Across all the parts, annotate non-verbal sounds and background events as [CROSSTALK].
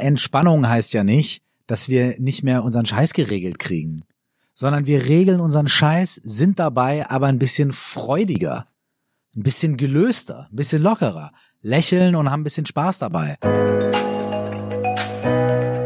Entspannung heißt ja nicht, dass wir nicht mehr unseren Scheiß geregelt kriegen, sondern wir regeln unseren Scheiß, sind dabei aber ein bisschen freudiger, ein bisschen gelöster, ein bisschen lockerer, lächeln und haben ein bisschen Spaß dabei.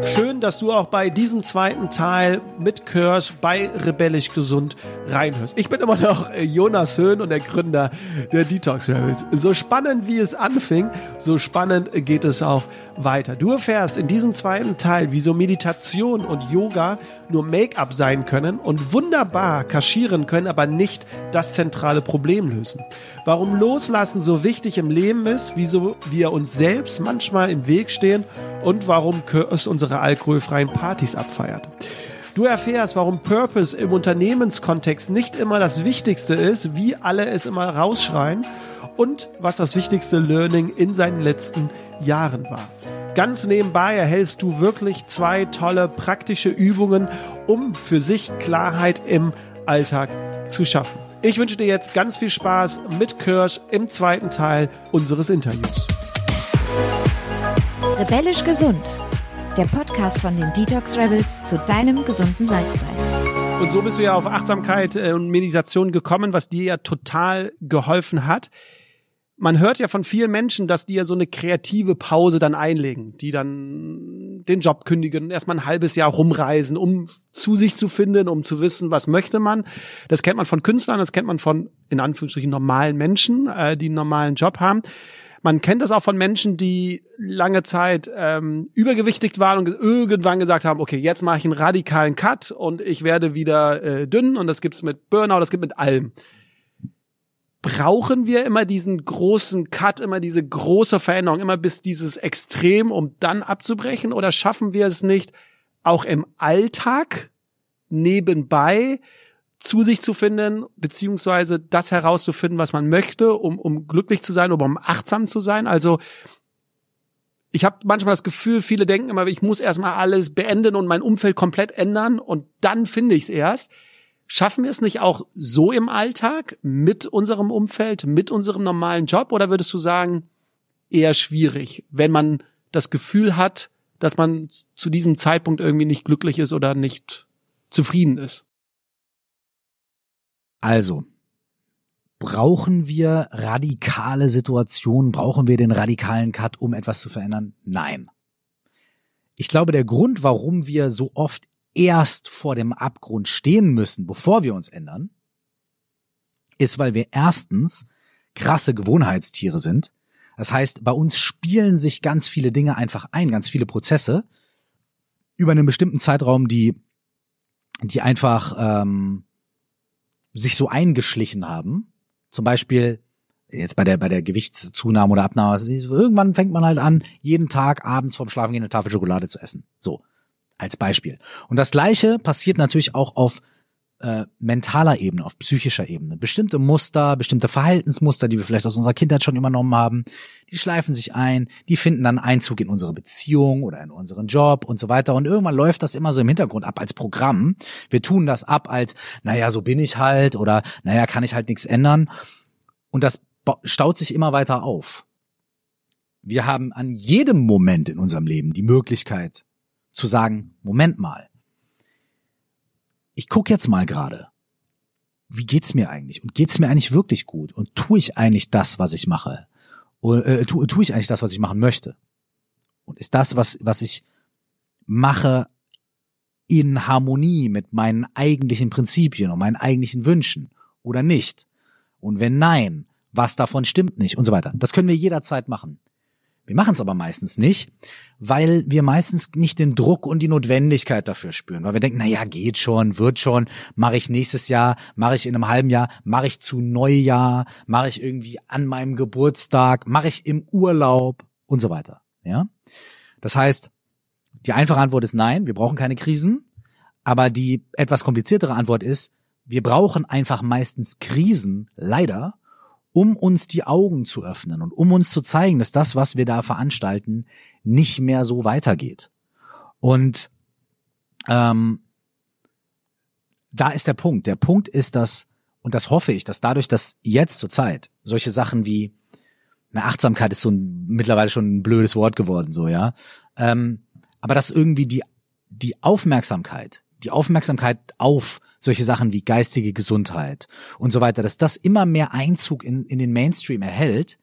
Schön, dass du auch bei diesem zweiten Teil mit Kirsch bei Rebellisch Gesund reinhörst. Ich bin immer noch äh, Jonas Höhn und der Gründer der Detox Rebels. So spannend wie es anfing, so spannend geht es auch weiter. Du erfährst in diesem zweiten Teil, wieso Meditation und Yoga nur Make-up sein können und wunderbar kaschieren können, aber nicht das zentrale Problem lösen. Warum Loslassen so wichtig im Leben ist, wieso wir uns selbst manchmal im Weg stehen und warum es unsere alkoholfreien Partys abfeiert. Du erfährst, warum Purpose im Unternehmenskontext nicht immer das Wichtigste ist, wie alle es immer rausschreien und was das wichtigste Learning in seinen letzten Jahren war. Ganz nebenbei erhältst du wirklich zwei tolle praktische Übungen, um für sich Klarheit im Alltag zu schaffen. Ich wünsche dir jetzt ganz viel Spaß mit Kirsch im zweiten Teil unseres Interviews. Rebellisch gesund. Der Podcast von den Detox Rebels zu deinem gesunden Lifestyle. Und so bist du ja auf Achtsamkeit äh, und Meditation gekommen, was dir ja total geholfen hat man hört ja von vielen Menschen, dass die ja so eine kreative Pause dann einlegen, die dann den Job kündigen, erstmal ein halbes Jahr rumreisen, um zu sich zu finden, um zu wissen, was möchte man. Das kennt man von Künstlern, das kennt man von, in Anführungsstrichen, normalen Menschen, äh, die einen normalen Job haben. Man kennt das auch von Menschen, die lange Zeit ähm, übergewichtig waren und irgendwann gesagt haben, okay, jetzt mache ich einen radikalen Cut und ich werde wieder äh, dünn und das gibt's mit Burnout, das gibt mit allem brauchen wir immer diesen großen Cut, immer diese große Veränderung, immer bis dieses Extrem, um dann abzubrechen? Oder schaffen wir es nicht, auch im Alltag nebenbei zu sich zu finden, beziehungsweise das herauszufinden, was man möchte, um, um glücklich zu sein oder um achtsam zu sein? Also ich habe manchmal das Gefühl, viele denken immer, ich muss erstmal alles beenden und mein Umfeld komplett ändern und dann finde ich es erst. Schaffen wir es nicht auch so im Alltag mit unserem Umfeld, mit unserem normalen Job? Oder würdest du sagen, eher schwierig, wenn man das Gefühl hat, dass man zu diesem Zeitpunkt irgendwie nicht glücklich ist oder nicht zufrieden ist? Also, brauchen wir radikale Situationen? Brauchen wir den radikalen Cut, um etwas zu verändern? Nein. Ich glaube, der Grund, warum wir so oft erst vor dem Abgrund stehen müssen, bevor wir uns ändern, ist, weil wir erstens krasse Gewohnheitstiere sind. Das heißt, bei uns spielen sich ganz viele Dinge einfach ein, ganz viele Prozesse über einen bestimmten Zeitraum, die, die einfach ähm, sich so eingeschlichen haben. Zum Beispiel jetzt bei der bei der Gewichtszunahme oder Abnahme. Irgendwann fängt man halt an, jeden Tag abends vorm Schlafengehen eine Tafel Schokolade zu essen. So als Beispiel. Und das Gleiche passiert natürlich auch auf äh, mentaler Ebene, auf psychischer Ebene. Bestimmte Muster, bestimmte Verhaltensmuster, die wir vielleicht aus unserer Kindheit schon übernommen haben, die schleifen sich ein, die finden dann Einzug in unsere Beziehung oder in unseren Job und so weiter. Und irgendwann läuft das immer so im Hintergrund ab als Programm. Wir tun das ab als, naja, so bin ich halt oder naja, kann ich halt nichts ändern. Und das staut sich immer weiter auf. Wir haben an jedem Moment in unserem Leben die Möglichkeit, zu sagen, Moment mal, ich guck jetzt mal gerade, wie geht's mir eigentlich? Und geht's mir eigentlich wirklich gut? Und tue ich eigentlich das, was ich mache? Oder äh, tue, tue ich eigentlich das, was ich machen möchte? Und ist das, was, was ich mache, in Harmonie mit meinen eigentlichen Prinzipien und meinen eigentlichen Wünschen oder nicht? Und wenn nein, was davon stimmt nicht und so weiter. Das können wir jederzeit machen. Wir machen es aber meistens nicht, weil wir meistens nicht den Druck und die Notwendigkeit dafür spüren, weil wir denken, na ja, geht schon, wird schon, mache ich nächstes Jahr, mache ich in einem halben Jahr, mache ich zu Neujahr, mache ich irgendwie an meinem Geburtstag, mache ich im Urlaub und so weiter, ja? Das heißt, die einfache Antwort ist nein, wir brauchen keine Krisen, aber die etwas kompliziertere Antwort ist, wir brauchen einfach meistens Krisen, leider, um uns die Augen zu öffnen und um uns zu zeigen, dass das, was wir da veranstalten, nicht mehr so weitergeht. Und ähm, da ist der Punkt. Der Punkt ist, dass, und das hoffe ich, dass dadurch, dass jetzt zur Zeit solche Sachen wie, eine Achtsamkeit ist so ein, mittlerweile schon ein blödes Wort geworden, so, ja, ähm, aber dass irgendwie die, die Aufmerksamkeit, die Aufmerksamkeit auf solche Sachen wie geistige Gesundheit und so weiter, dass das immer mehr Einzug in, in den Mainstream erhält.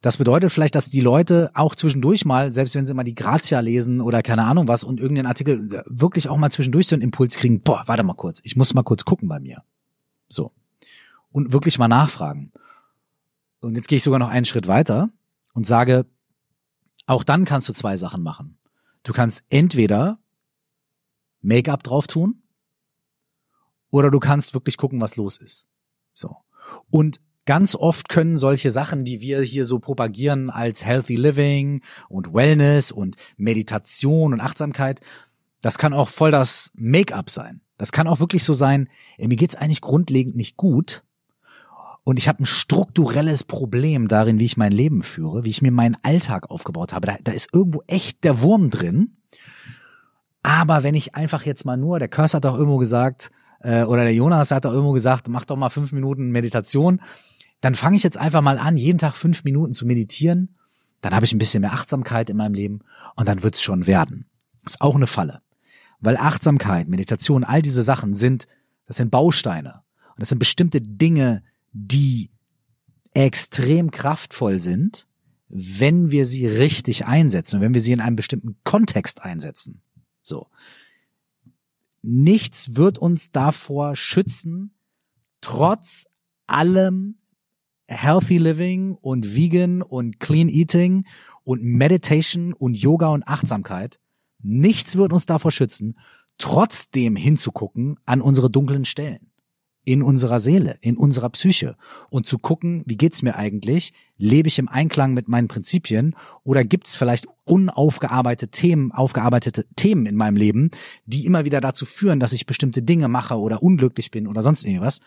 Das bedeutet vielleicht, dass die Leute auch zwischendurch mal, selbst wenn sie mal die Grazia lesen oder keine Ahnung was und irgendeinen Artikel wirklich auch mal zwischendurch so einen Impuls kriegen, boah, warte mal kurz, ich muss mal kurz gucken bei mir. So. Und wirklich mal nachfragen. Und jetzt gehe ich sogar noch einen Schritt weiter und sage, auch dann kannst du zwei Sachen machen. Du kannst entweder Make-up drauf tun oder du kannst wirklich gucken, was los ist. So. Und ganz oft können solche Sachen, die wir hier so propagieren als Healthy Living und Wellness und Meditation und Achtsamkeit, das kann auch voll das Make-up sein. Das kann auch wirklich so sein, ey, mir geht's eigentlich grundlegend nicht gut und ich habe ein strukturelles Problem darin, wie ich mein Leben führe, wie ich mir meinen Alltag aufgebaut habe. Da, da ist irgendwo echt der Wurm drin. Aber wenn ich einfach jetzt mal nur, der Kurs hat doch irgendwo gesagt, äh, oder der Jonas hat doch irgendwo gesagt, mach doch mal fünf Minuten Meditation, dann fange ich jetzt einfach mal an, jeden Tag fünf Minuten zu meditieren. Dann habe ich ein bisschen mehr Achtsamkeit in meinem Leben und dann wird's schon werden. ist auch eine Falle. Weil Achtsamkeit, Meditation, all diese Sachen sind, das sind Bausteine. Und das sind bestimmte Dinge, die extrem kraftvoll sind, wenn wir sie richtig einsetzen und wenn wir sie in einem bestimmten Kontext einsetzen. So. Nichts wird uns davor schützen, trotz allem Healthy Living und Vegan und Clean Eating und Meditation und Yoga und Achtsamkeit. Nichts wird uns davor schützen, trotzdem hinzugucken an unsere dunklen Stellen in unserer Seele, in unserer Psyche und zu gucken, wie geht's mir eigentlich? Lebe ich im Einklang mit meinen Prinzipien oder gibt's vielleicht unaufgearbeitete Themen, aufgearbeitete Themen in meinem Leben, die immer wieder dazu führen, dass ich bestimmte Dinge mache oder unglücklich bin oder sonst irgendwas?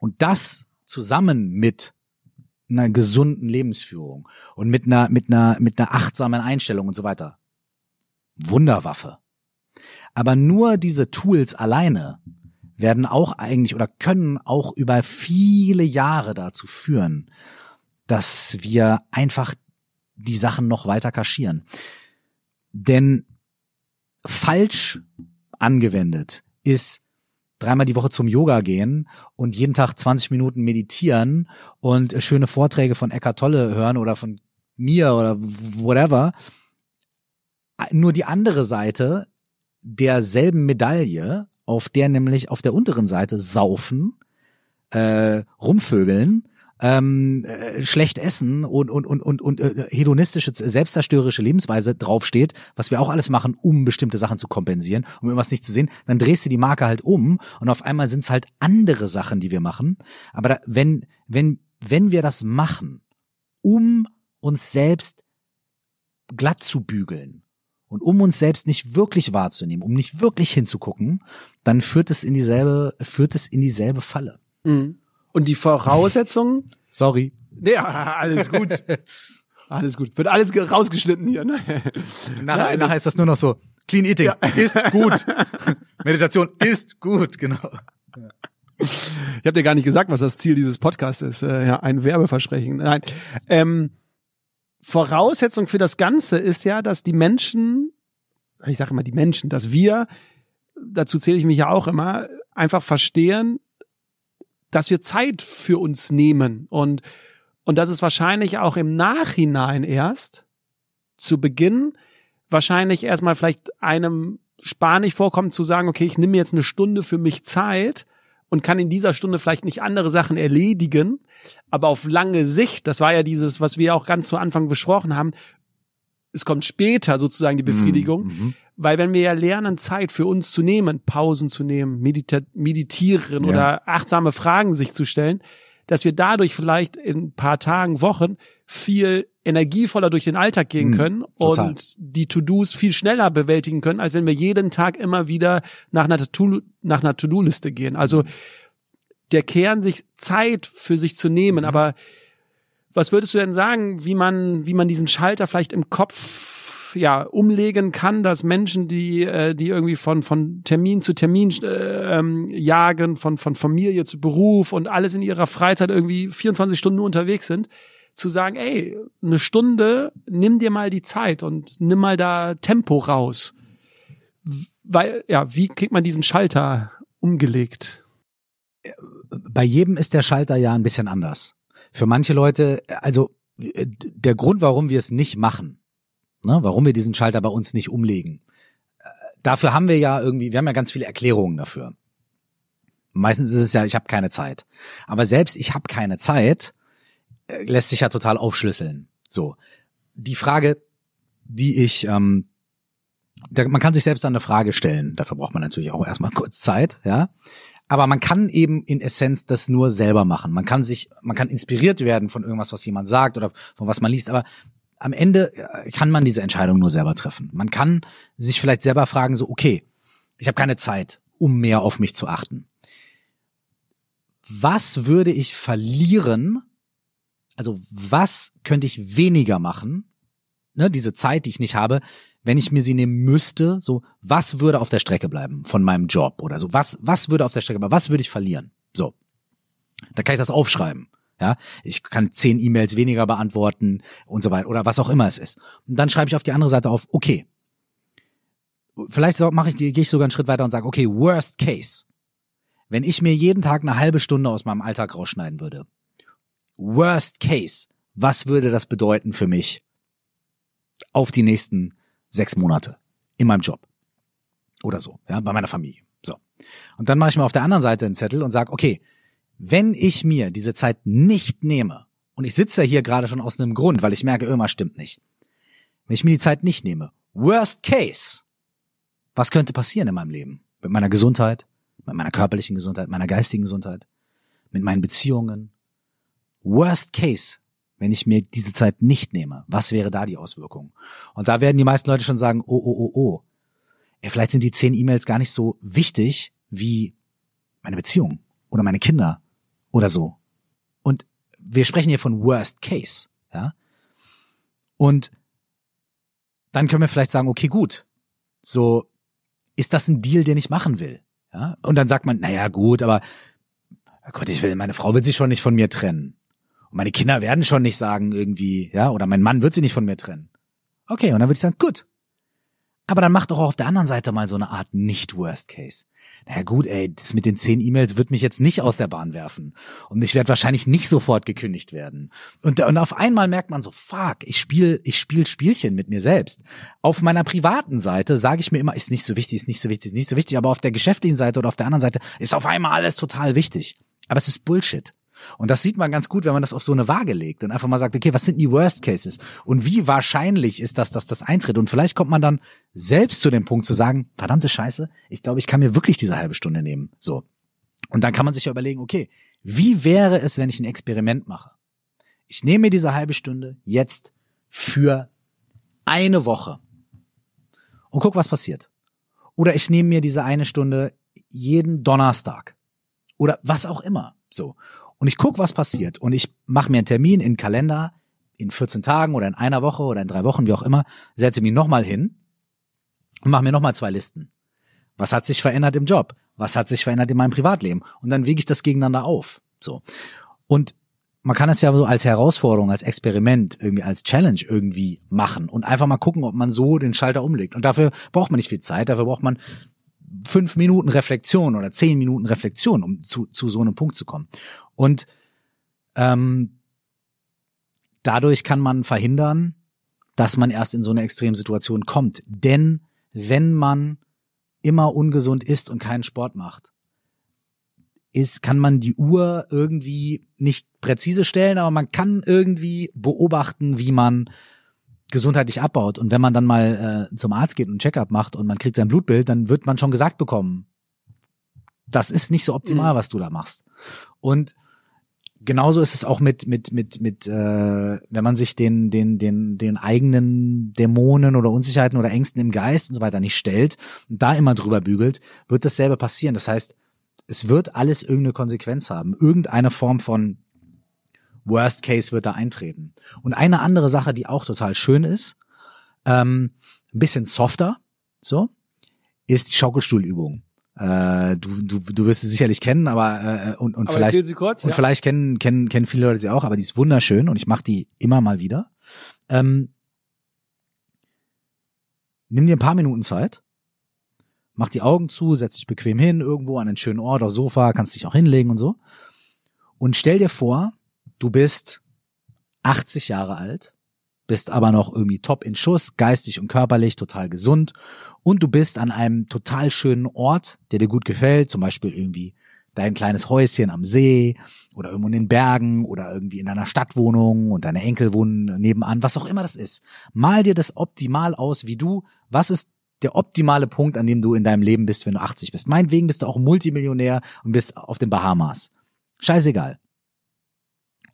Und das zusammen mit einer gesunden Lebensführung und mit einer mit einer mit einer achtsamen Einstellung und so weiter. Wunderwaffe. Aber nur diese Tools alleine werden auch eigentlich oder können auch über viele Jahre dazu führen, dass wir einfach die Sachen noch weiter kaschieren. Denn falsch angewendet ist dreimal die Woche zum Yoga gehen und jeden Tag 20 Minuten meditieren und schöne Vorträge von Eckart Tolle hören oder von mir oder whatever. Nur die andere Seite derselben Medaille auf der nämlich auf der unteren Seite saufen, äh, rumvögeln, ähm, äh, schlecht essen und und und und, und äh, hedonistische selbstzerstörerische Lebensweise draufsteht, was wir auch alles machen, um bestimmte Sachen zu kompensieren, um irgendwas nicht zu sehen, dann drehst du die Marke halt um und auf einmal sind es halt andere Sachen, die wir machen. Aber da, wenn wenn wenn wir das machen, um uns selbst glatt zu bügeln, und um uns selbst nicht wirklich wahrzunehmen, um nicht wirklich hinzugucken, dann führt es in dieselbe, führt es in dieselbe Falle. Mhm. Und die Voraussetzungen? [LAUGHS] Sorry. Ja, alles gut. [LAUGHS] alles gut. Wird alles rausgeschnitten hier, ne? Nachher, nachher ist das nur noch so, Clean Eating ja. ist gut. [LAUGHS] Meditation ist gut, genau. Ich habe dir gar nicht gesagt, was das Ziel dieses Podcasts ist. Äh, ja, ein Werbeversprechen. Nein. Ähm, Voraussetzung für das Ganze ist ja, dass die Menschen, ich sage immer die Menschen, dass wir, dazu zähle ich mich ja auch immer, einfach verstehen, dass wir Zeit für uns nehmen und und dass es wahrscheinlich auch im Nachhinein erst zu Beginn wahrscheinlich erstmal vielleicht einem spanisch vorkommt zu sagen, okay, ich nehme jetzt eine Stunde für mich Zeit und kann in dieser Stunde vielleicht nicht andere Sachen erledigen, aber auf lange Sicht, das war ja dieses, was wir auch ganz zu Anfang besprochen haben, es kommt später sozusagen die Befriedigung, mhm. mhm. weil wenn wir ja lernen, Zeit für uns zu nehmen, Pausen zu nehmen, meditieren ja. oder achtsame Fragen sich zu stellen, dass wir dadurch vielleicht in ein paar Tagen, Wochen viel energievoller durch den Alltag gehen mhm, können total. und die To-Dos viel schneller bewältigen können, als wenn wir jeden Tag immer wieder nach einer To-Do, nach einer To-Do-Liste gehen. Also der Kern, sich Zeit für sich zu nehmen. Mhm. Aber was würdest du denn sagen, wie man, wie man diesen Schalter vielleicht im Kopf ja umlegen kann, dass Menschen, die äh, die irgendwie von von Termin zu Termin äh, ähm, jagen, von von Familie zu Beruf und alles in ihrer Freizeit irgendwie 24 Stunden unterwegs sind, zu sagen, ey, eine Stunde, nimm dir mal die Zeit und nimm mal da Tempo raus. Weil, ja, wie kriegt man diesen Schalter umgelegt? Bei jedem ist der Schalter ja ein bisschen anders. Für manche Leute, also der Grund, warum wir es nicht machen, ne, warum wir diesen Schalter bei uns nicht umlegen, äh, dafür haben wir ja irgendwie, wir haben ja ganz viele Erklärungen dafür. Meistens ist es ja, ich habe keine Zeit. Aber selbst ich habe keine Zeit, äh, lässt sich ja total aufschlüsseln. So. Die Frage, die ich, ähm, da, man kann sich selbst eine Frage stellen. Dafür braucht man natürlich auch erstmal [LAUGHS] kurz Zeit, ja. Aber man kann eben in Essenz das nur selber machen. Man kann sich, man kann inspiriert werden von irgendwas, was jemand sagt oder von was man liest. Aber am Ende äh, kann man diese Entscheidung nur selber treffen. Man kann sich vielleicht selber fragen, so, okay, ich habe keine Zeit, um mehr auf mich zu achten. Was würde ich verlieren, also was könnte ich weniger machen, ne, diese Zeit, die ich nicht habe, wenn ich mir sie nehmen müsste, so, was würde auf der Strecke bleiben von meinem Job oder so, was, was würde auf der Strecke bleiben, was würde ich verlieren? So. Da kann ich das aufschreiben. Ja, ich kann zehn E-Mails weniger beantworten und so weiter oder was auch immer es ist. Und dann schreibe ich auf die andere Seite auf, okay. Vielleicht mache ich, gehe ich sogar einen Schritt weiter und sage, okay, worst case. Wenn ich mir jeden Tag eine halbe Stunde aus meinem Alltag rausschneiden würde, Worst Case, was würde das bedeuten für mich auf die nächsten sechs Monate in meinem Job? Oder so, ja, bei meiner Familie. So. Und dann mache ich mir auf der anderen Seite einen Zettel und sage, okay, wenn ich mir diese Zeit nicht nehme, und ich sitze hier gerade schon aus einem Grund, weil ich merke, irgendwas stimmt nicht. Wenn ich mir die Zeit nicht nehme, worst case, was könnte passieren in meinem Leben? Mit meiner Gesundheit, mit meiner körperlichen Gesundheit, meiner geistigen Gesundheit, mit meinen Beziehungen, Worst Case, wenn ich mir diese Zeit nicht nehme, was wäre da die Auswirkung? Und da werden die meisten Leute schon sagen, oh, oh, oh, oh. Ja, vielleicht sind die zehn E-Mails gar nicht so wichtig wie meine Beziehung oder meine Kinder oder so. Und wir sprechen hier von Worst Case, ja. Und dann können wir vielleicht sagen, okay, gut. So, ist das ein Deal, den ich machen will? Ja. Und dann sagt man, naja, gut, aber Gott, ich will, meine Frau wird sich schon nicht von mir trennen. Und meine Kinder werden schon nicht sagen irgendwie, ja, oder mein Mann wird sie nicht von mir trennen. Okay, und dann würde ich sagen, gut. Aber dann mach doch auch auf der anderen Seite mal so eine Art Nicht-Worst Case. Naja gut, ey, das mit den zehn E-Mails wird mich jetzt nicht aus der Bahn werfen. Und ich werde wahrscheinlich nicht sofort gekündigt werden. Und, und auf einmal merkt man so, fuck, ich spiele ich spiel Spielchen mit mir selbst. Auf meiner privaten Seite sage ich mir immer, ist nicht so wichtig, ist nicht so wichtig, ist nicht so wichtig. Aber auf der geschäftlichen Seite oder auf der anderen Seite ist auf einmal alles total wichtig. Aber es ist Bullshit. Und das sieht man ganz gut, wenn man das auf so eine Waage legt und einfach mal sagt, okay, was sind die Worst Cases? Und wie wahrscheinlich ist das, dass das eintritt? Und vielleicht kommt man dann selbst zu dem Punkt zu sagen, verdammte Scheiße, ich glaube, ich kann mir wirklich diese halbe Stunde nehmen. So. Und dann kann man sich ja überlegen, okay, wie wäre es, wenn ich ein Experiment mache? Ich nehme mir diese halbe Stunde jetzt für eine Woche und guck, was passiert. Oder ich nehme mir diese eine Stunde jeden Donnerstag oder was auch immer. So und ich guck, was passiert. Und ich mache mir einen Termin in den Kalender in 14 Tagen oder in einer Woche oder in drei Wochen, wie auch immer, setze mich nochmal hin und mache mir nochmal zwei Listen. Was hat sich verändert im Job? Was hat sich verändert in meinem Privatleben? Und dann wiege ich das gegeneinander auf. So. Und man kann es ja so als Herausforderung, als Experiment, irgendwie als Challenge irgendwie machen und einfach mal gucken, ob man so den Schalter umlegt. Und dafür braucht man nicht viel Zeit, dafür braucht man fünf Minuten Reflexion oder zehn Minuten Reflexion, um zu, zu so einem Punkt zu kommen. Und ähm, dadurch kann man verhindern, dass man erst in so eine Extremsituation kommt. Denn wenn man immer ungesund ist und keinen Sport macht, ist, kann man die Uhr irgendwie nicht präzise stellen, aber man kann irgendwie beobachten, wie man gesundheitlich abbaut. Und wenn man dann mal äh, zum Arzt geht und ein Checkup macht und man kriegt sein Blutbild, dann wird man schon gesagt bekommen, das ist nicht so optimal, mhm. was du da machst. Und genauso ist es auch mit mit mit mit äh, wenn man sich den den den den eigenen Dämonen oder Unsicherheiten oder Ängsten im Geist und so weiter nicht stellt und da immer drüber bügelt, wird dasselbe passieren. Das heißt, es wird alles irgendeine Konsequenz haben, irgendeine Form von Worst Case wird da eintreten. Und eine andere Sache, die auch total schön ist, ähm, ein bisschen softer, so, ist die Schaukelstuhlübung. Äh, du, du, du wirst sie sicherlich kennen, aber äh, und, und Aber vielleicht kurz, und ja. vielleicht kennen kennen kennen viele Leute sie auch, aber die ist wunderschön und ich mache die immer mal wieder. Ähm, nimm dir ein paar Minuten Zeit, mach die Augen zu, setz dich bequem hin irgendwo an einen schönen Ort aufs Sofa, kannst dich auch hinlegen und so und stell dir vor, du bist 80 Jahre alt, bist aber noch irgendwie top in Schuss, geistig und körperlich total gesund und du bist an einem total schönen Ort, der dir gut gefällt, zum Beispiel irgendwie dein kleines Häuschen am See oder irgendwo in den Bergen oder irgendwie in deiner Stadtwohnung und deine Enkel wohnen nebenan, was auch immer das ist. Mal dir das optimal aus, wie du, was ist der optimale Punkt, an dem du in deinem Leben bist, wenn du 80 bist. Meinetwegen bist du auch Multimillionär und bist auf den Bahamas. Scheißegal.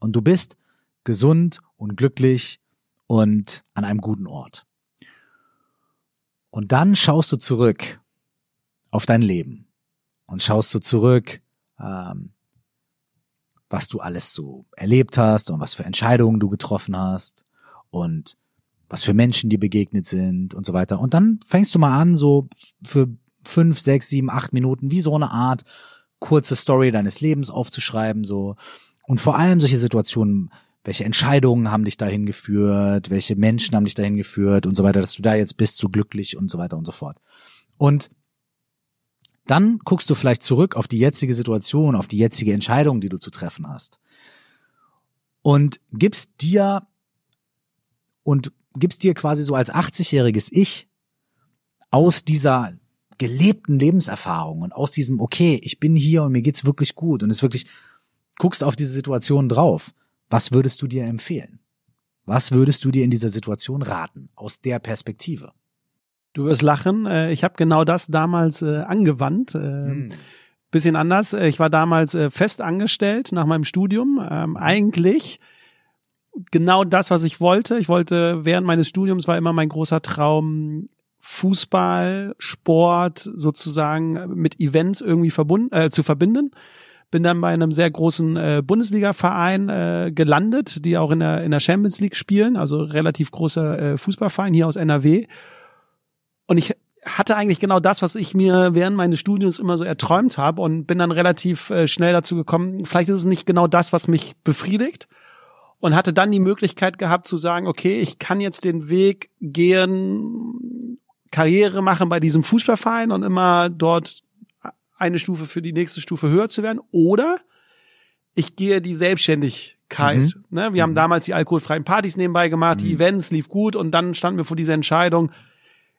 Und du bist gesund und glücklich und an einem guten Ort. Und dann schaust du zurück auf dein Leben und schaust du zurück, ähm, was du alles so erlebt hast und was für Entscheidungen du getroffen hast und was für Menschen dir begegnet sind und so weiter. Und dann fängst du mal an, so für fünf, sechs, sieben, acht Minuten, wie so eine Art kurze Story deines Lebens aufzuschreiben, so. Und vor allem solche Situationen, welche Entscheidungen haben dich dahin geführt, welche Menschen haben dich dahin geführt und so weiter, dass du da jetzt bist, so glücklich und so weiter und so fort. Und dann guckst du vielleicht zurück auf die jetzige Situation, auf die jetzige Entscheidung, die du zu treffen hast. Und gibst dir und gibst dir quasi so als 80-jähriges Ich aus dieser gelebten Lebenserfahrung und aus diesem, okay, ich bin hier und mir geht's wirklich gut und es wirklich, guckst auf diese Situation drauf. Was würdest du dir empfehlen? Was würdest du dir in dieser Situation raten, aus der Perspektive? Du wirst lachen. Äh, Ich habe genau das damals äh, angewandt. Äh, Bisschen anders. Äh, Ich war damals fest angestellt nach meinem Studium. Ähm, eigentlich genau das, was ich wollte. Ich wollte während meines Studiums war immer mein großer Traum Fußball, Sport sozusagen mit Events irgendwie verbunden äh, zu verbinden. Bin dann bei einem sehr großen äh, Bundesliga-Verein äh, gelandet, die auch in der in der Champions League spielen, also relativ großer äh, Fußballverein hier aus NRW. Und ich hatte eigentlich genau das, was ich mir während meines Studiums immer so erträumt habe und bin dann relativ äh, schnell dazu gekommen, vielleicht ist es nicht genau das, was mich befriedigt und hatte dann die Möglichkeit gehabt zu sagen, okay, ich kann jetzt den Weg gehen, Karriere machen bei diesem Fußballverein und immer dort eine Stufe für die nächste Stufe höher zu werden oder ich gehe die Selbstständigkeit. Ne? Wir haben damals die alkoholfreien Partys nebenbei gemacht, die Events lief gut und dann standen wir vor dieser Entscheidung,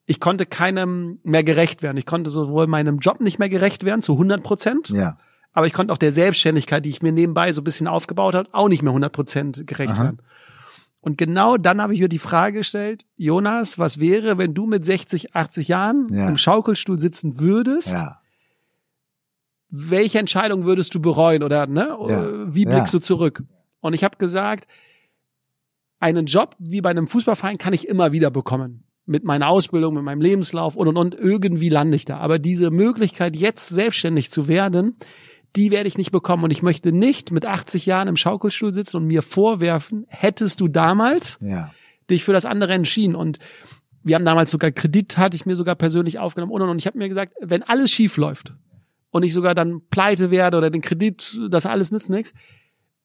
ich konnte keinem mehr gerecht werden. Ich konnte sowohl meinem Job nicht mehr gerecht werden zu 100 Prozent, Ja. aber ich konnte auch der Selbstständigkeit, die ich mir nebenbei so ein bisschen aufgebaut habe, auch nicht mehr 100 Prozent gerecht Aha. werden. Und genau dann habe ich mir die Frage gestellt, Jonas, was wäre, wenn du mit 60, 80 Jahren Ja. im Schaukelstuhl sitzen würdest? Ja. Welche Entscheidung würdest du bereuen oder ne? Ja. wie blickst Ja. du zurück? Und ich habe gesagt, einen Job wie bei einem Fußballverein kann ich immer wieder bekommen. Mit meiner Ausbildung, mit meinem Lebenslauf und und und irgendwie lande ich da. Aber diese Möglichkeit, jetzt selbstständig zu werden, die werde ich nicht bekommen. Und ich möchte nicht mit 80 Jahren im Schaukelstuhl sitzen und mir vorwerfen, hättest du damals Ja. dich für das andere entschieden. Und wir haben damals sogar Kredit, hatte ich mir sogar persönlich aufgenommen und, und, und ich habe mir gesagt, wenn alles schief läuft und ich sogar dann pleite werde oder den Kredit, das alles nützt nichts,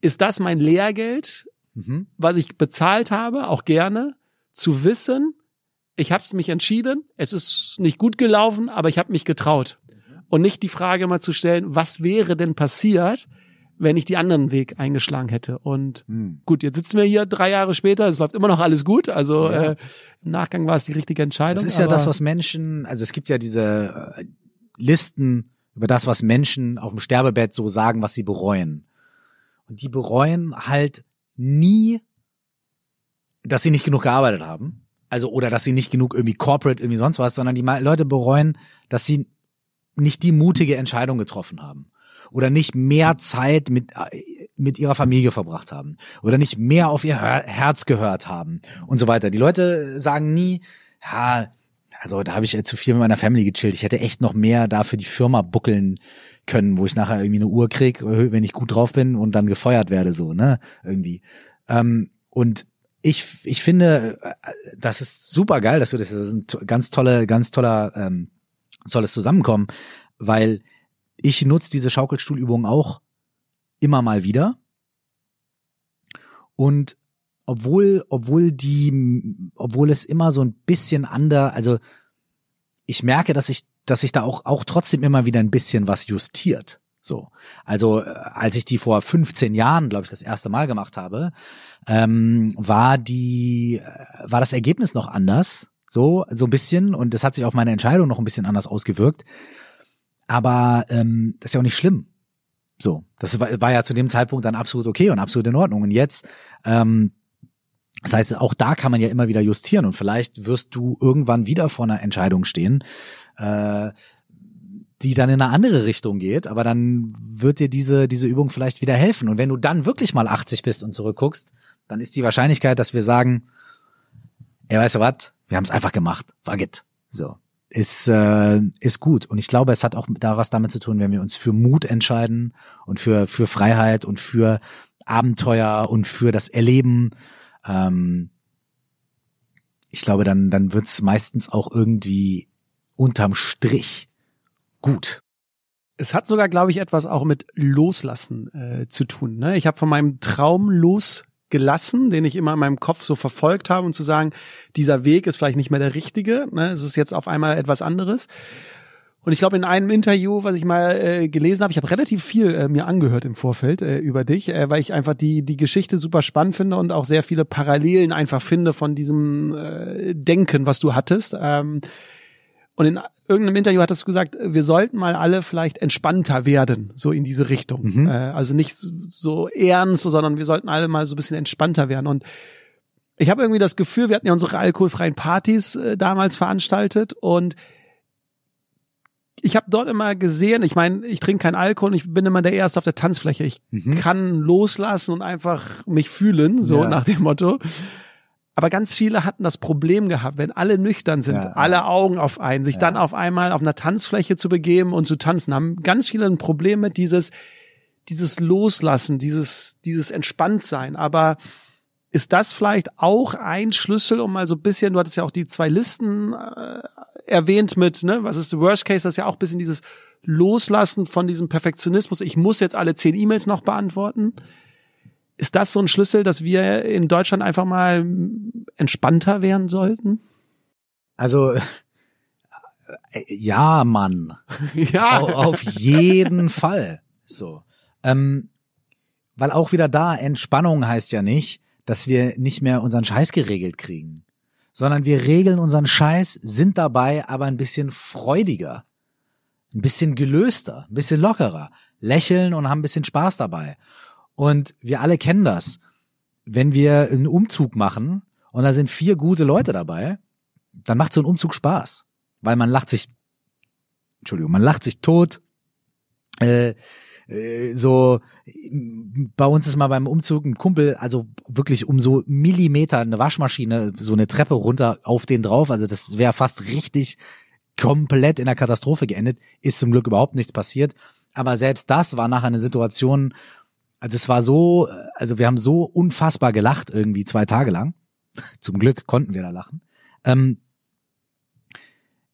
ist das mein Lehrgeld, Mhm. was ich bezahlt habe, auch gerne, zu wissen, ich habe mich entschieden, es ist nicht gut gelaufen, aber ich habe mich getraut. Und nicht die Frage mal zu stellen, was wäre denn passiert, wenn ich die anderen Weg eingeschlagen hätte. Und Hm. gut, jetzt sitzen wir hier drei Jahre später, es läuft immer noch alles gut. Also Ja. äh, im Nachgang war es die richtige Entscheidung. Das ist ja das, was Menschen, also es gibt ja diese äh, Listen über das, was Menschen auf dem Sterbebett so sagen, was sie bereuen. Und die bereuen halt nie, dass sie nicht genug gearbeitet haben. Also, oder dass sie nicht genug irgendwie corporate, irgendwie sonst was, sondern die Leute bereuen, dass sie nicht die mutige Entscheidung getroffen haben. Oder nicht mehr Zeit mit, äh, mit ihrer Familie verbracht haben. Oder nicht mehr auf ihr Her Herz gehört haben. Und so weiter. Die Leute sagen nie, ja, also da habe ich äh, zu viel mit meiner Family gechillt. Ich hätte echt noch mehr da für die Firma buckeln können, wo ich nachher irgendwie eine Uhr krieg, äh, wenn ich gut drauf bin und dann gefeuert werde, so, ne? Irgendwie. Ähm, und ich, ich finde, äh, das ist super geil, dass du das, das ist ein ganz tolle, ganz toller, ähm, tolles Zusammenkommen. weil ich nutze diese Schaukelstuhlübung auch immer mal wieder. Und obwohl, obwohl die, obwohl es immer so ein bisschen ander, also ich merke, dass ich, dass ich da auch, auch trotzdem immer wieder ein bisschen was justiert. So. Also, äh, als ich die vor 15 Jahren, glaube ich, das erste Mal gemacht habe, ähm, war die, äh, war das Ergebnis noch anders. So, so ein bisschen. Und das hat sich auf meine Entscheidung noch ein bisschen anders ausgewirkt. Aber ähm, das ist ja auch nicht schlimm. So, das war, war ja zu dem Zeitpunkt dann absolut okay und absolut in Ordnung. Und jetzt, ähm, das heißt, auch da kann man ja immer wieder justieren und vielleicht wirst du irgendwann wieder vor einer Entscheidung stehen, äh, die dann in eine andere Richtung geht, aber dann wird dir diese, diese Übung vielleicht wieder helfen. Und wenn du dann wirklich mal 80 bist und zurückguckst, dann ist die Wahrscheinlichkeit, dass wir sagen, ey, weißt du was, wir haben es einfach gemacht, fuck it. So, ist, äh, ist gut. Und ich glaube, es hat auch da was damit zu tun, wenn wir uns für Mut entscheiden und für, für Freiheit und für Abenteuer und für das Erleben. Ähm, ich glaube, dann, dann wird's meistens auch irgendwie unterm Strich gut. Es hat sogar, glaube ich, etwas auch mit Loslassen äh, zu tun. Ne? Ich habe von meinem Traum losgelassen, den ich immer in meinem Kopf so verfolgt habe, und zu sagen, dieser Weg ist vielleicht nicht mehr der richtige. Ne? Es ist jetzt auf einmal etwas anderes. Und ich glaube, in einem Interview, was ich mal äh, gelesen habe, ich habe relativ viel äh, mir angehört im Vorfeld äh, über dich, äh, weil ich einfach die die Geschichte super spannend finde und auch sehr viele Parallelen einfach finde von diesem äh, Denken, was du hattest. Ähm, und in irgendeinem Interview hattest du gesagt, wir sollten mal alle vielleicht entspannter werden, so in diese Richtung. Mhm. Äh, also nicht so ernst, sondern wir sollten alle mal so ein bisschen entspannter werden. Und ich habe irgendwie das Gefühl, wir hatten ja unsere alkoholfreien Partys äh, damals veranstaltet und ich habe dort immer gesehen, ich meine, ich trinke keinen Alkohol, ich bin immer der Erste auf der Tanzfläche. Ich mhm. kann loslassen und einfach mich fühlen, so ja. nach dem Motto. Aber ganz viele hatten das Problem gehabt, wenn alle nüchtern sind, ja, alle Augen auf einen, sich ja. dann auf einmal auf einer Tanzfläche zu begeben und zu tanzen, haben ganz viele ein Problem mit dieses, dieses Loslassen, dieses, dieses Entspanntsein. Aber ist das vielleicht auch ein Schlüssel, um mal so ein bisschen, du hattest ja auch die zwei Listen äh, erwähnt mit, ne, was ist the worst case, das ist ja auch ein bisschen dieses Loslassen von diesem Perfektionismus. Ich muss jetzt alle zehn E-Mails noch beantworten. Ist das so ein Schlüssel, dass wir in Deutschland einfach mal entspannter werden sollten? Also äh, ja, Mann. [LAUGHS] ja. Auf jeden Fall. So. Ähm, weil auch wieder da, Entspannung heißt ja nicht, dass wir nicht mehr unseren Scheiß geregelt kriegen, sondern wir regeln unseren Scheiß, sind dabei aber ein bisschen freudiger, ein bisschen gelöster, ein bisschen lockerer, lächeln und haben ein bisschen Spaß dabei. Und wir alle kennen das. Wenn wir einen Umzug machen und da sind vier gute Leute dabei, dann macht so ein Umzug Spaß. Weil man lacht sich, Entschuldigung, man lacht sich tot. Äh, äh, so, bei uns ist mal beim Umzug ein Kumpel, also wirklich um so Millimeter eine Waschmaschine, so eine Treppe runter auf den drauf. Also das wäre fast richtig komplett in der Katastrophe geendet. Ist zum Glück überhaupt nichts passiert. Aber selbst das war nachher eine Situation, also es war so, also wir haben so unfassbar gelacht irgendwie zwei Tage lang. [LAUGHS] Zum Glück konnten wir da lachen. Ähm,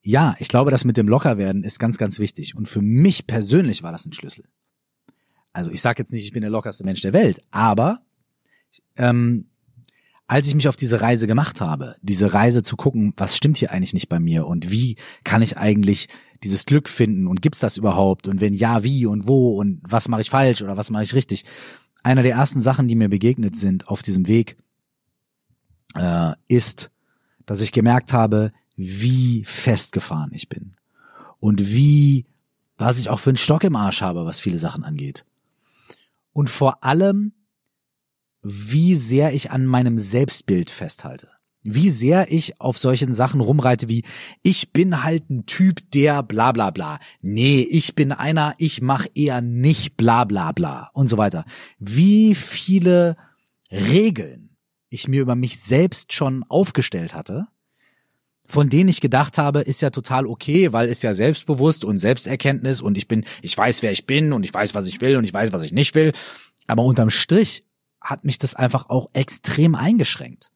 ja, ich glaube, das mit dem Lockerwerden ist ganz, ganz wichtig. Und für mich persönlich war das ein Schlüssel. Also ich sage jetzt nicht, ich bin der lockerste Mensch der Welt, aber ähm, als ich mich auf diese Reise gemacht habe, diese Reise zu gucken, was stimmt hier eigentlich nicht bei mir und wie kann ich eigentlich dieses Glück finden und gibt's das überhaupt und wenn ja, wie und wo und was mache ich falsch oder was mache ich richtig. Einer der ersten Sachen, die mir begegnet sind auf diesem Weg, äh, ist, dass ich gemerkt habe, wie festgefahren ich bin und wie, was ich auch für einen Stock im Arsch habe, was viele Sachen angeht. Und vor allem, wie sehr ich an meinem Selbstbild festhalte wie sehr ich auf solchen Sachen rumreite wie ich bin halt ein Typ, der bla bla bla. Nee, ich bin einer, ich mach eher nicht bla bla bla und so weiter. Wie viele Regeln ich mir über mich selbst schon aufgestellt hatte, von denen ich gedacht habe, ist ja total okay, weil ist ja selbstbewusst und Selbsterkenntnis und ich bin, ich weiß, wer ich bin und ich weiß, was ich will und ich weiß, was ich nicht will. Aber unterm Strich hat mich das einfach auch extrem eingeschränkt.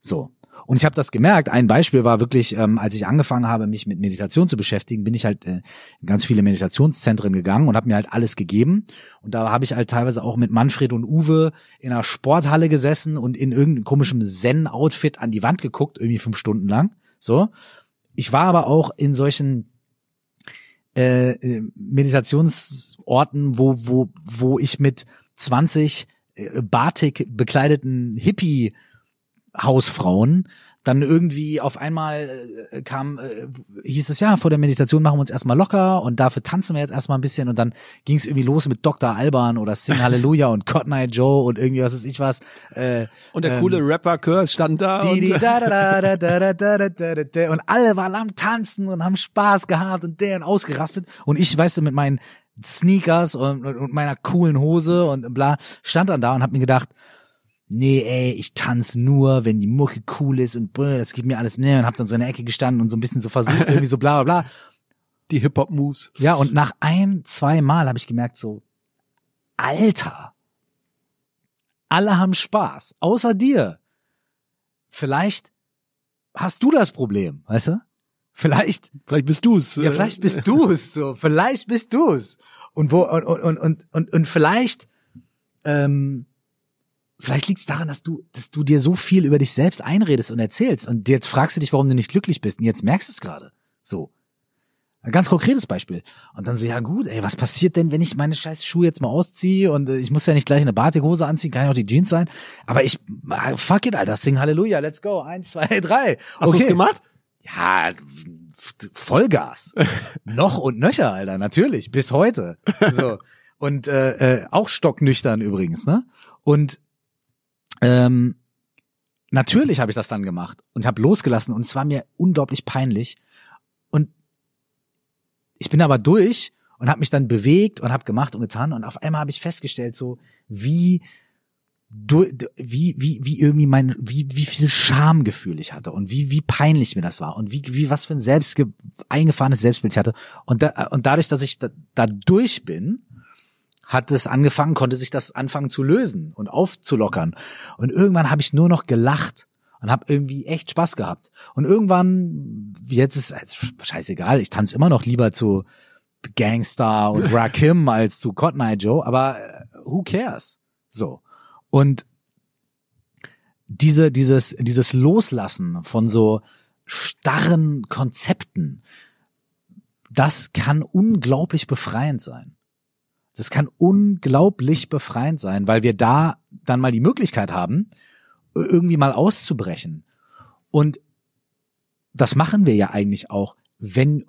So. Und ich habe das gemerkt. Ein Beispiel war wirklich, ähm, als ich angefangen habe, mich mit Meditation zu beschäftigen, bin ich halt äh, in ganz viele Meditationszentren gegangen und habe mir halt alles gegeben. Und da habe ich halt teilweise auch mit Manfred und Uwe in einer Sporthalle gesessen und in irgendeinem komischen Zen-Outfit an die Wand geguckt, irgendwie fünf Stunden lang. So. Ich war aber auch in solchen äh, äh Meditationsorten, wo, wo, wo ich mit 20 äh, Batik bekleideten Hippie Hausfrauen dann irgendwie auf einmal äh, kam, äh, hieß es ja, vor der Meditation machen wir uns erstmal locker und dafür tanzen wir jetzt erstmal ein bisschen und dann ging es irgendwie los mit Dr. Alban oder Sing [LAUGHS] Hallelujah und Cotton Eye Joe und irgendwie was ist ich was. Äh, und der ähm, coole Rapper Curse stand da. Und alle waren am Tanzen und haben Spaß gehabt und der und ausgerastet und ich, weißt du, mit meinen Sneakers und, und meiner coolen Hose und bla, stand dann da und hab mir gedacht, nee, ey, ich tanze nur, wenn die Mucke cool ist und brr, das gibt mir alles mehr und hab dann so in der Ecke gestanden und so ein bisschen so versucht, [LAUGHS] irgendwie so bla bla bla. Die Hip-Hop-Moves. Ja, und nach ein, zwei Mal habe ich gemerkt, so, Alter, alle haben Spaß, außer dir. Vielleicht hast du das Problem, weißt du? Vielleicht, vielleicht bist du's. Ja, vielleicht bist [LAUGHS] du's, so, vielleicht bist du's. Und wo, und, und, und, und, und vielleicht, ähm, Vielleicht liegt es daran, dass du, dass du dir so viel über dich selbst einredest und erzählst. Und jetzt fragst du dich, warum du nicht glücklich bist. Und jetzt merkst du es gerade. So. Ein ganz konkretes Beispiel. Und dann so, ja gut, ey, was passiert denn, wenn ich meine scheiß Schuhe jetzt mal ausziehe und äh, ich muss ja nicht gleich eine Batikhose anziehen, kann ja auch die Jeans sein. Aber ich, ah, fuck it, Alter, sing Halleluja, let's go. Eins, zwei, drei. Hast okay. du's gemacht? Ja, Vollgas. [LAUGHS] Noch und nöcher, Alter, natürlich, bis heute. So. Und äh, äh, auch stocknüchtern übrigens, ne? Und ähm, natürlich habe ich das dann gemacht und habe losgelassen und es war mir unglaublich peinlich. Und ich bin aber durch und habe mich dann bewegt und habe gemacht und getan und auf einmal habe ich festgestellt, so wie du, wie wie wie irgendwie mein wie wie viel Schamgefühl ich hatte und wie wie peinlich mir das war und wie wie was für ein selbst eingefahrenes Selbstbild ich hatte und da, und dadurch, dass ich da, da durch bin hat es angefangen, konnte sich das anfangen zu lösen und aufzulockern. Und irgendwann habe ich nur noch gelacht und habe irgendwie echt Spaß gehabt. Und irgendwann, jetzt ist es scheißegal, ich tanze immer noch lieber zu Gangster und [LAUGHS] Rakim als zu Cotton Eye Joe, aber äh, who cares? So. Und diese, dieses, dieses Loslassen von so starren Konzepten, das kann unglaublich befreiend sein. Das kann unglaublich befreiend sein, weil wir da dann mal die Möglichkeit haben, irgendwie mal auszubrechen. Und das machen wir ja eigentlich auch, wenn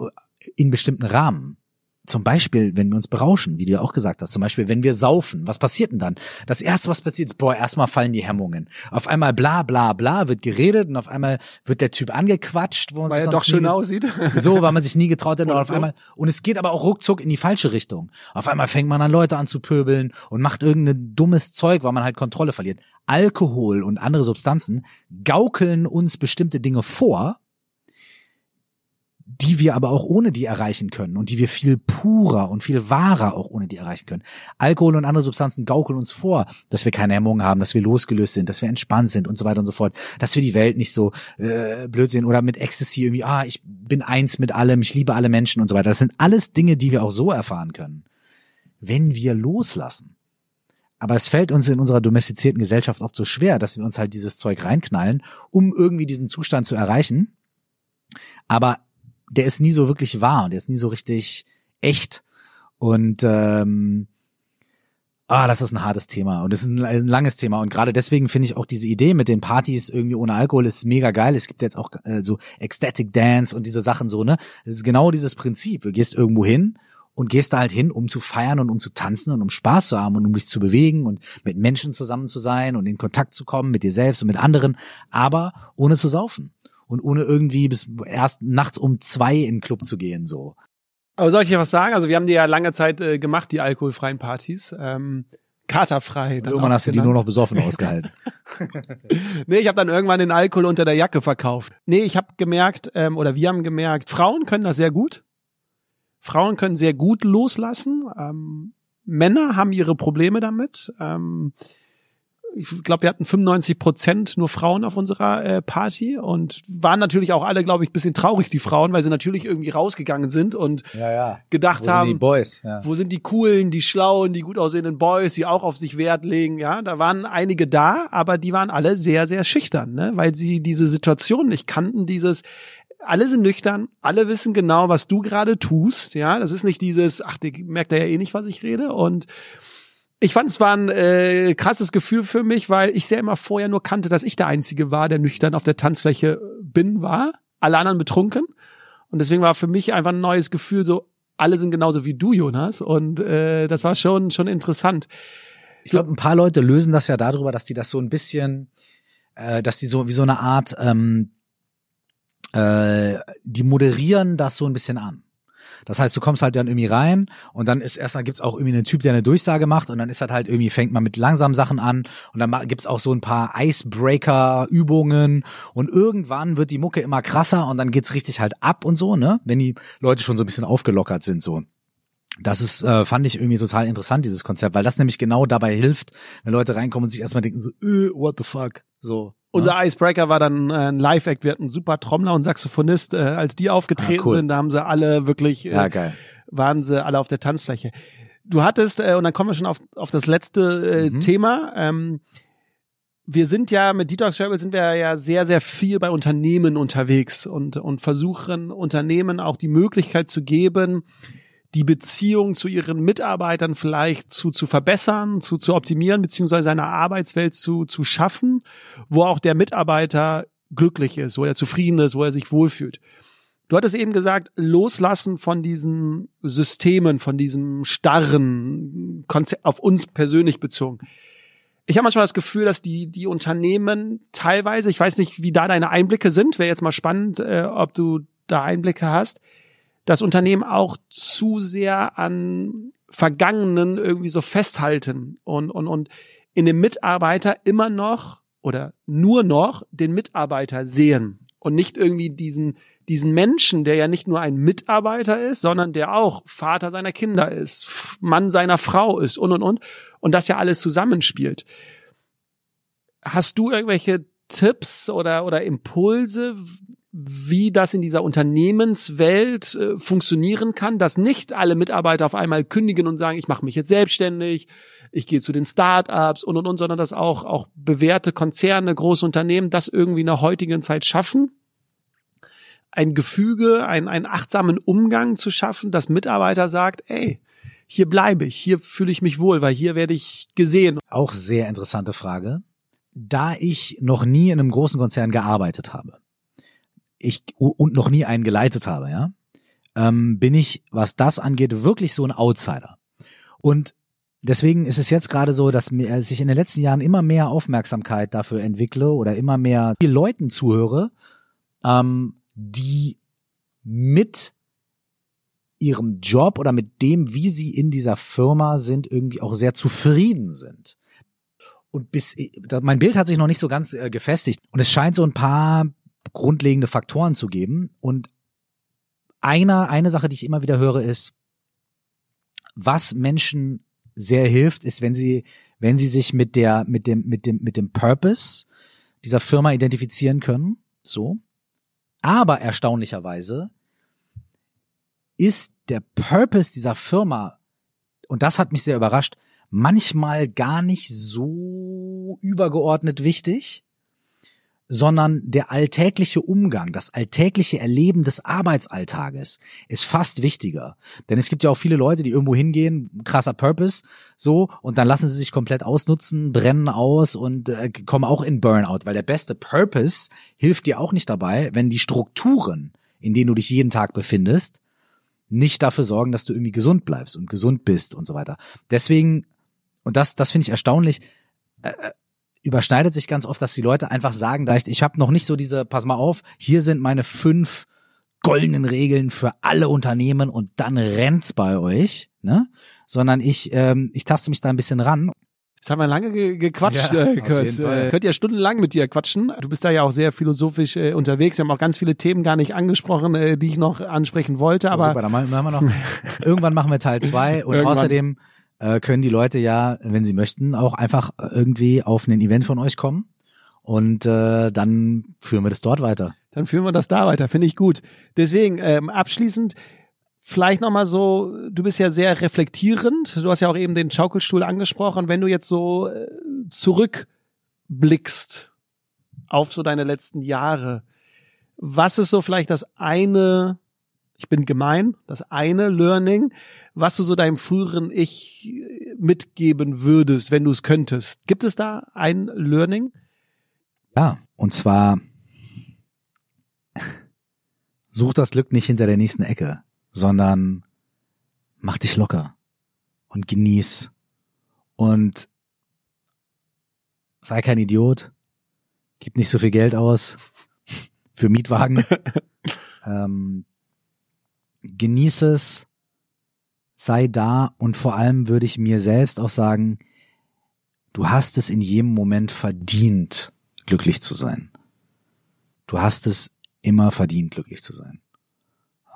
in bestimmten Rahmen. Zum Beispiel, wenn wir uns berauschen, wie du ja auch gesagt hast. Zum Beispiel, wenn wir saufen. Was passiert denn dann? Das erste, was passiert, ist, boah, erstmal fallen die Hemmungen. Auf einmal bla bla bla wird geredet und auf einmal wird der Typ angequatscht, wo man weil er doch schön aussieht. So, weil man sich nie getraut hat. Und, [LAUGHS] und auf so. einmal, und es geht aber auch ruckzuck in die falsche Richtung. Auf einmal fängt man an, Leute an zu pöbeln und macht irgendein dummes Zeug, weil man halt Kontrolle verliert. Alkohol und andere Substanzen gaukeln uns bestimmte Dinge vor, die wir aber auch ohne die erreichen können und die wir viel purer und viel wahrer auch ohne die erreichen können. Alkohol und andere Substanzen gaukeln uns vor, dass wir keine Hemmungen haben, dass wir losgelöst sind, dass wir entspannt sind und so weiter und so fort, dass wir die Welt nicht so äh, blöd sehen oder mit Ecstasy irgendwie, ah, ich bin eins mit allem, ich liebe alle Menschen und so weiter. Das sind alles Dinge, die wir auch so erfahren können, wenn wir loslassen. Aber es fällt uns in unserer domestizierten Gesellschaft oft so schwer, dass wir uns halt dieses Zeug reinknallen, um irgendwie diesen Zustand zu erreichen. Aber der ist nie so wirklich wahr und der ist nie so richtig echt. Und ähm, ah, das ist ein hartes Thema und das ist ein, ein langes Thema. Und gerade deswegen finde ich auch diese Idee mit den Partys irgendwie ohne Alkohol ist mega geil. Es gibt jetzt auch äh, so Ecstatic Dance und diese Sachen so, ne? Das ist genau dieses Prinzip. Du gehst irgendwo hin und gehst da halt hin, um zu feiern und um zu tanzen und um Spaß zu haben und um dich zu bewegen und mit Menschen zusammen zu sein und in Kontakt zu kommen mit dir selbst und mit anderen, aber ohne zu saufen und ohne irgendwie bis erst nachts um zwei in den Club zu gehen, so. Aber soll ich dir was sagen? Also wir haben die ja lange Zeit äh, gemacht, die alkoholfreien Partys. Ähm, katerfrei. Irgendwann hast du die nur noch besoffen ausgehalten. [LAUGHS] [LAUGHS] nee, ich habe dann irgendwann den Alkohol unter der Jacke verkauft. Nee, ich habe gemerkt, ähm, oder wir haben gemerkt, Frauen können das sehr gut. Frauen können sehr gut loslassen. Ähm, Männer haben ihre Probleme damit. Ähm, ich glaube, wir hatten 95 Prozent nur Frauen auf unserer äh, Party und waren natürlich auch alle, glaube ich, bisschen traurig, die Frauen, weil sie natürlich irgendwie rausgegangen sind und Ja, ja. gedacht Wo haben, sind die Boys? Ja. wo sind die coolen, die schlauen, die gut aussehenden Boys, die auch auf sich Wert legen, ja? Da waren einige da, aber die waren alle sehr, sehr schüchtern, ne? Weil sie diese Situation nicht kannten, dieses, alle sind nüchtern, alle wissen genau, was du gerade tust, ja? Das ist nicht dieses, ach, der merkt ja eh nicht, was ich rede und ich fand, es war ein äh, krasses Gefühl für mich, weil ich sehr immer vorher nur kannte, dass ich der Einzige war, der nüchtern auf der Tanzfläche bin, war. Alle anderen betrunken. Und deswegen war für mich einfach ein neues Gefühl, so alle sind genauso wie du, Jonas. Und äh, das war schon schon interessant. Ich glaube, ein paar Leute lösen das ja darüber, dass die das so ein bisschen, äh, dass die so wie so eine Art, ähm, äh, die moderieren das so ein bisschen an. Das heißt, du kommst halt dann irgendwie rein und dann ist erstmal gibt's auch irgendwie einen Typ, der eine Durchsage macht und dann ist halt halt irgendwie fängt man mit langsamen Sachen an und dann gibt's auch so ein paar Icebreaker-Übungen und irgendwann wird die Mucke immer krasser und dann geht's richtig halt ab und so, ne? Wenn die Leute schon so ein bisschen aufgelockert sind so. Das ist, äh, fand ich irgendwie total interessant, dieses Konzept, weil das nämlich genau dabei hilft, wenn Leute reinkommen und sich erstmal denken so, äh, what the fuck, so. Unser Icebreaker war dann äh, ein Live-Act. Wir hatten einen super Trommler und Saxophonist. Äh, als die aufgetreten Ah, cool. sind, da haben sie alle wirklich, äh, Ja, waren sie alle auf der Tanzfläche. Du hattest, äh, und dann kommen wir schon auf, auf das letzte äh, Mhm. Thema. Ähm, wir sind ja mit Detox Travel sind wir ja sehr, sehr viel bei Unternehmen unterwegs und, und versuchen Unternehmen auch die Möglichkeit zu geben, die Beziehung zu ihren Mitarbeitern vielleicht zu, zu verbessern, zu, zu optimieren, beziehungsweise eine Arbeitswelt zu, zu schaffen, wo auch der Mitarbeiter glücklich ist, wo er zufrieden ist, wo er sich wohlfühlt. Du hattest eben gesagt, loslassen von diesen Systemen, von diesem starren Konzept auf uns persönlich bezogen. Ich habe manchmal das Gefühl, dass die, die Unternehmen teilweise, ich weiß nicht, wie da deine Einblicke sind, wäre jetzt mal spannend, äh, ob du da Einblicke hast, dass Unternehmen auch zu sehr an Vergangenen irgendwie so festhalten und, und, und in dem Mitarbeiter immer noch oder nur noch den Mitarbeiter sehen und nicht irgendwie diesen, diesen Menschen, der ja nicht nur ein Mitarbeiter ist, sondern der auch Vater seiner Kinder ist, Mann seiner Frau ist und, und, und. Und das ja alles zusammenspielt. Hast du irgendwelche Tipps oder, oder Impulse, wie das in dieser Unternehmenswelt äh, funktionieren kann, dass nicht alle Mitarbeiter auf einmal kündigen und sagen, ich mache mich jetzt selbstständig, ich gehe zu den Start-ups und und und, sondern dass auch auch bewährte Konzerne, große Unternehmen das irgendwie in der heutigen Zeit schaffen, ein Gefüge, ein, einen achtsamen Umgang zu schaffen, dass Mitarbeiter sagt, ey, hier bleibe ich, hier fühle ich mich wohl, weil hier werde ich gesehen. Auch sehr interessante Frage. Da ich noch nie in einem großen Konzern gearbeitet habe, ich und noch nie einen geleitet habe, ja, ähm, bin ich, was das angeht, wirklich so ein Outsider. Und deswegen ist es jetzt gerade so, dass ich in den letzten Jahren immer mehr Aufmerksamkeit dafür entwickle oder immer mehr Leuten zuhöre, ähm, die mit ihrem Job oder mit dem, wie sie in dieser Firma sind, irgendwie auch sehr zufrieden sind. Und bis da- mein Bild hat sich noch nicht so ganz äh, gefestigt und es scheint so ein paar grundlegende Faktoren zu geben und einer eine Sache, die ich immer wieder höre, ist, was Menschen sehr hilft, ist, wenn sie wenn sie sich mit der mit dem mit dem mit dem Purpose dieser Firma identifizieren können, so. Aber erstaunlicherweise ist der Purpose dieser Firma und das hat mich sehr überrascht, manchmal gar nicht so übergeordnet wichtig, sondern der alltägliche Umgang, das alltägliche Erleben des Arbeitsalltages ist fast wichtiger. Denn es gibt ja auch viele Leute, die irgendwo hingehen, krasser Purpose, so, und dann lassen sie sich komplett ausnutzen, brennen aus und äh, kommen auch in Burnout, weil der beste Purpose hilft dir auch nicht dabei, wenn die Strukturen, in denen du dich jeden Tag befindest, nicht dafür sorgen, dass du irgendwie gesund bleibst und gesund bist und so weiter. Deswegen, und das, das finde ich erstaunlich, äh, äh, überschneidet sich ganz oft, dass die Leute einfach sagen, da ich, ich habe noch nicht so diese, pass mal auf, hier sind meine fünf goldenen Regeln für alle Unternehmen und dann rennt's bei euch, ne? Sondern ich, ähm, ich taste mich da ein bisschen ran. Jetzt haben wir lange ge gequatscht, Ja, äh, Fall. Äh, könnt ihr stundenlang mit dir quatschen. Du bist da ja auch sehr philosophisch äh, unterwegs. Wir haben auch ganz viele Themen gar nicht angesprochen, äh, die ich noch ansprechen wollte. So, aber super, dann machen machen wir noch. [LAUGHS] irgendwann machen wir Teil zwei und Irgendwann. außerdem äh, können die Leute ja, wenn sie möchten, auch einfach irgendwie auf ein Event von euch kommen und äh, dann führen wir das dort weiter. Dann führen wir das da weiter, finde ich gut. Deswegen ähm, abschließend vielleicht nochmal so, du bist ja sehr reflektierend, du hast ja auch eben den Schaukelstuhl angesprochen, wenn du jetzt so äh, zurückblickst auf so deine letzten Jahre, was ist so vielleicht das eine, ich bin gemein, das eine Learning, was du so deinem früheren Ich mitgeben würdest, wenn du es könntest? Gibt es da ein Learning? Ja, und zwar such das Glück nicht hinter der nächsten Ecke, sondern mach dich locker und genieß und sei kein Idiot, gib nicht so viel Geld aus für Mietwagen, [LAUGHS] ähm, genieß es, sei da und vor allem würde ich mir selbst auch sagen, du hast es in jedem Moment verdient, glücklich zu sein. Du hast es immer verdient, glücklich zu sein.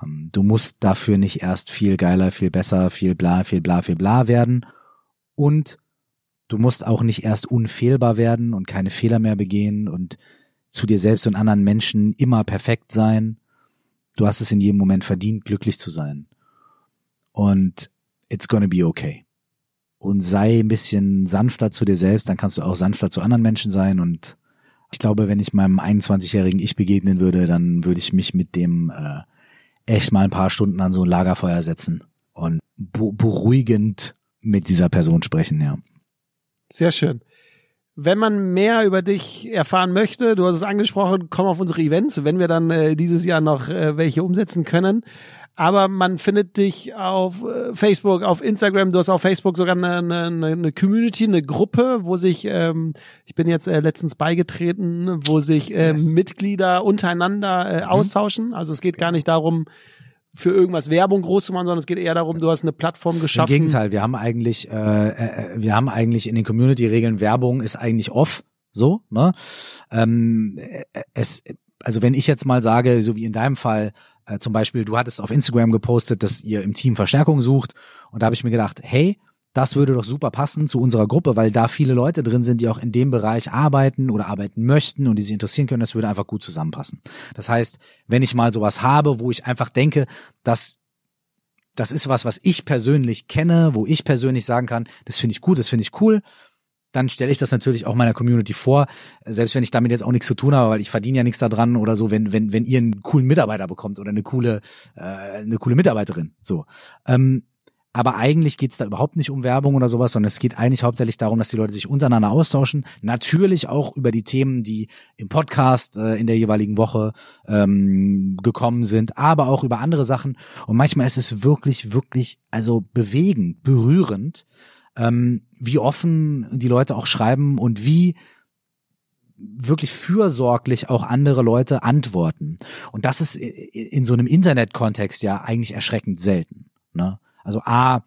Ähm, du musst dafür nicht erst viel geiler, viel besser, viel bla, viel bla, viel bla werden. Und du musst auch nicht erst unfehlbar werden und keine Fehler mehr begehen und zu dir selbst und anderen Menschen immer perfekt sein. Du hast es in jedem Moment verdient, glücklich zu sein. Und it's gonna be okay. Und sei ein bisschen sanfter zu dir selbst, dann kannst du auch sanfter zu anderen Menschen sein und ich glaube, wenn ich meinem 21-jährigen Ich begegnen würde, dann würde ich mich mit dem äh, echt mal ein paar Stunden an so ein Lagerfeuer setzen und beruhigend mit dieser Person sprechen, ja. Sehr schön. Wenn man mehr über dich erfahren möchte, du hast es angesprochen, komm auf unsere Events, wenn wir dann äh, dieses Jahr noch äh, welche umsetzen können aber man findet dich auf äh, Facebook, auf Instagram, du hast auf Facebook sogar eine, eine, eine Community, eine Gruppe, wo sich, ähm, ich bin jetzt äh, letztens beigetreten, wo sich äh, yes. Mitglieder untereinander äh, mhm. austauschen. Also es geht gar nicht darum, für irgendwas Werbung groß zu machen, sondern es geht eher darum, du hast eine Plattform geschaffen. Im Gegenteil, wir haben eigentlich, äh, äh, wir haben eigentlich in den Community-Regeln Werbung ist eigentlich off, so, ne? Ähm, äh, es, also wenn ich jetzt mal sage, so wie in deinem Fall, äh, zum Beispiel, du hattest auf Instagram gepostet, dass ihr im Team Verstärkung sucht. Und da habe ich mir gedacht, hey, das würde doch super passen zu unserer Gruppe, weil da viele Leute drin sind, die auch in dem Bereich arbeiten oder arbeiten möchten und die sich interessieren können. Das würde einfach gut zusammenpassen. Das heißt, wenn ich mal sowas habe, wo ich einfach denke, dass das ist was, was ich persönlich kenne, wo ich persönlich sagen kann, das finde ich gut, das finde ich cool, dann stelle ich das natürlich auch meiner Community vor, selbst wenn ich damit jetzt auch nichts zu tun habe, weil ich verdiene ja nichts daran oder so, wenn wenn wenn ihr einen coolen Mitarbeiter bekommt oder eine coole äh, eine coole Mitarbeiterin, so. Ähm, aber eigentlich geht's da überhaupt nicht um Werbung oder sowas, sondern es geht eigentlich hauptsächlich darum, dass die Leute sich untereinander austauschen. Natürlich auch über die Themen, die im Podcast äh, in der jeweiligen Woche ähm, gekommen sind, aber auch über andere Sachen. Und manchmal ist es wirklich, wirklich, also bewegend, berührend, ähm, wie offen die Leute auch schreiben und wie wirklich fürsorglich auch andere Leute antworten. Und das ist in so einem Internet-Kontext ja eigentlich erschreckend selten. Ne? Also A,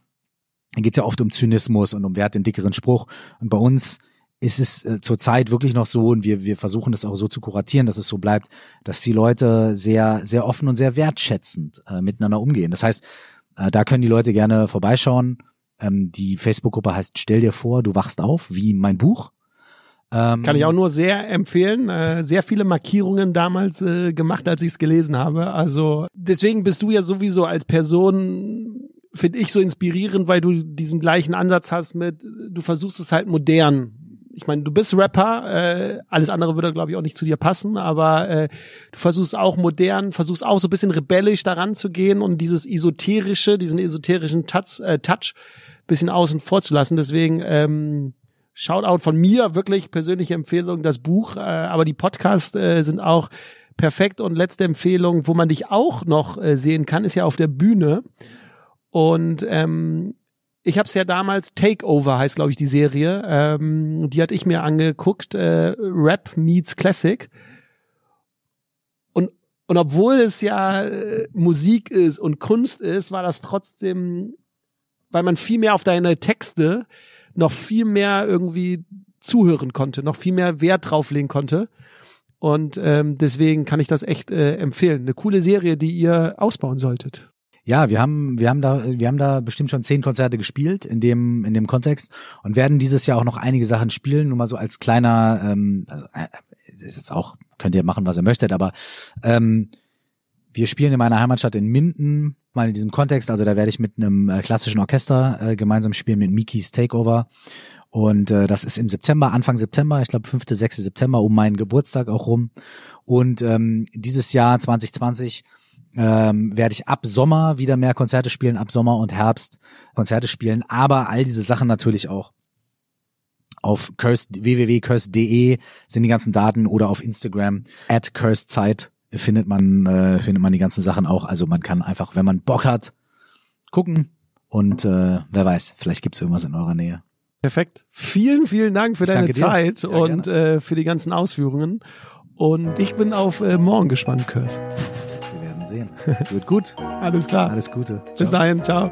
da geht es ja oft um Zynismus und um wer hat den dickeren Spruch. Und bei uns ist es äh, zurzeit wirklich noch so, und wir, wir versuchen das auch so zu kuratieren, dass es so bleibt, dass die Leute sehr, sehr offen und sehr wertschätzend äh, miteinander umgehen. Das heißt, äh, da können die Leute gerne vorbeischauen ähm, die Facebook-Gruppe heißt Stell dir vor, du wachst auf, wie mein Buch. Ähm, Kann ich auch nur sehr empfehlen. Äh, sehr viele Markierungen damals äh, gemacht, als ich es gelesen habe. Also deswegen bist du ja sowieso als Person, finde ich, so inspirierend, weil du diesen gleichen Ansatz hast mit, du versuchst es halt modern. Ich meine, du bist Rapper, äh, alles andere würde, glaube ich, auch nicht zu dir passen, aber äh, du versuchst auch modern, versuchst auch so ein bisschen rebellisch daran zu gehen und dieses esoterische, diesen esoterischen Touch, äh, Touch bisschen außen vor zu lassen. Deswegen ähm, Shoutout von mir, wirklich persönliche Empfehlung, das Buch, äh, aber die Podcasts äh, sind auch perfekt. Und letzte Empfehlung, wo man dich auch noch äh, sehen kann, ist ja auf der Bühne. Und ähm, ich habe es ja damals Takeover heißt, glaube ich, die Serie. Ähm, die hatte ich mir angeguckt. Äh, Rap meets Classic. Und und obwohl es ja äh, Musik ist und Kunst ist, war das trotzdem weil man viel mehr auf deine Texte noch viel mehr irgendwie zuhören konnte, noch viel mehr Wert drauflegen konnte. Und ähm, deswegen kann ich das echt äh, empfehlen. Eine coole Serie, die ihr ausbauen solltet. Ja, wir haben, wir haben da, wir haben da bestimmt schon zehn Konzerte gespielt in dem, in dem Kontext und werden dieses Jahr auch noch einige Sachen spielen. Nur mal so als kleiner, ähm, also, äh, ist jetzt auch, könnt ihr machen, was ihr möchtet, aber ähm, wir spielen in meiner Heimatstadt in Minden, mal in diesem Kontext, also da werde ich mit einem äh, klassischen Orchester äh, gemeinsam spielen mit Mikis Takeover. Und äh, das ist im September, Anfang September, ich glaube 5., 6. September, um meinen Geburtstag auch rum. Und ähm, dieses Jahr 2020 ähm, werde ich ab Sommer wieder mehr Konzerte spielen, ab Sommer und Herbst Konzerte spielen, aber all diese Sachen natürlich auch auf cursed, www.cursed.de sind die ganzen Daten oder auf Instagram at cursedZeit findet man, äh, findet man die ganzen Sachen auch. Also man kann einfach, wenn man Bock hat, gucken und äh, wer weiß, vielleicht gibt's irgendwas in eurer Nähe. Perfekt. Vielen, vielen Dank für Ich deine. Zeit Ja, und äh, für die ganzen Ausführungen. Und ich bin auf äh, morgen gespannt, Kurs. Sehen. Wird gut. [LAUGHS] Alles klar. Alles Gute. Bis Ciao. dahin, ciao.